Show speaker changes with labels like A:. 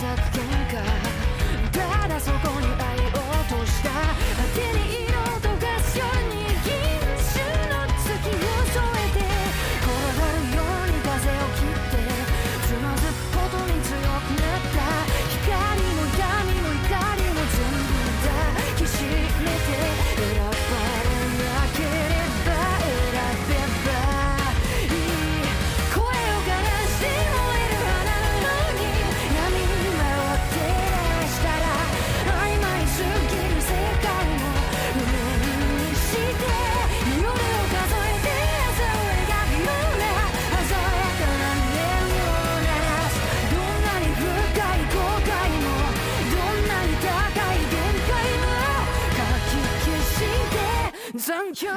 A: 削減残響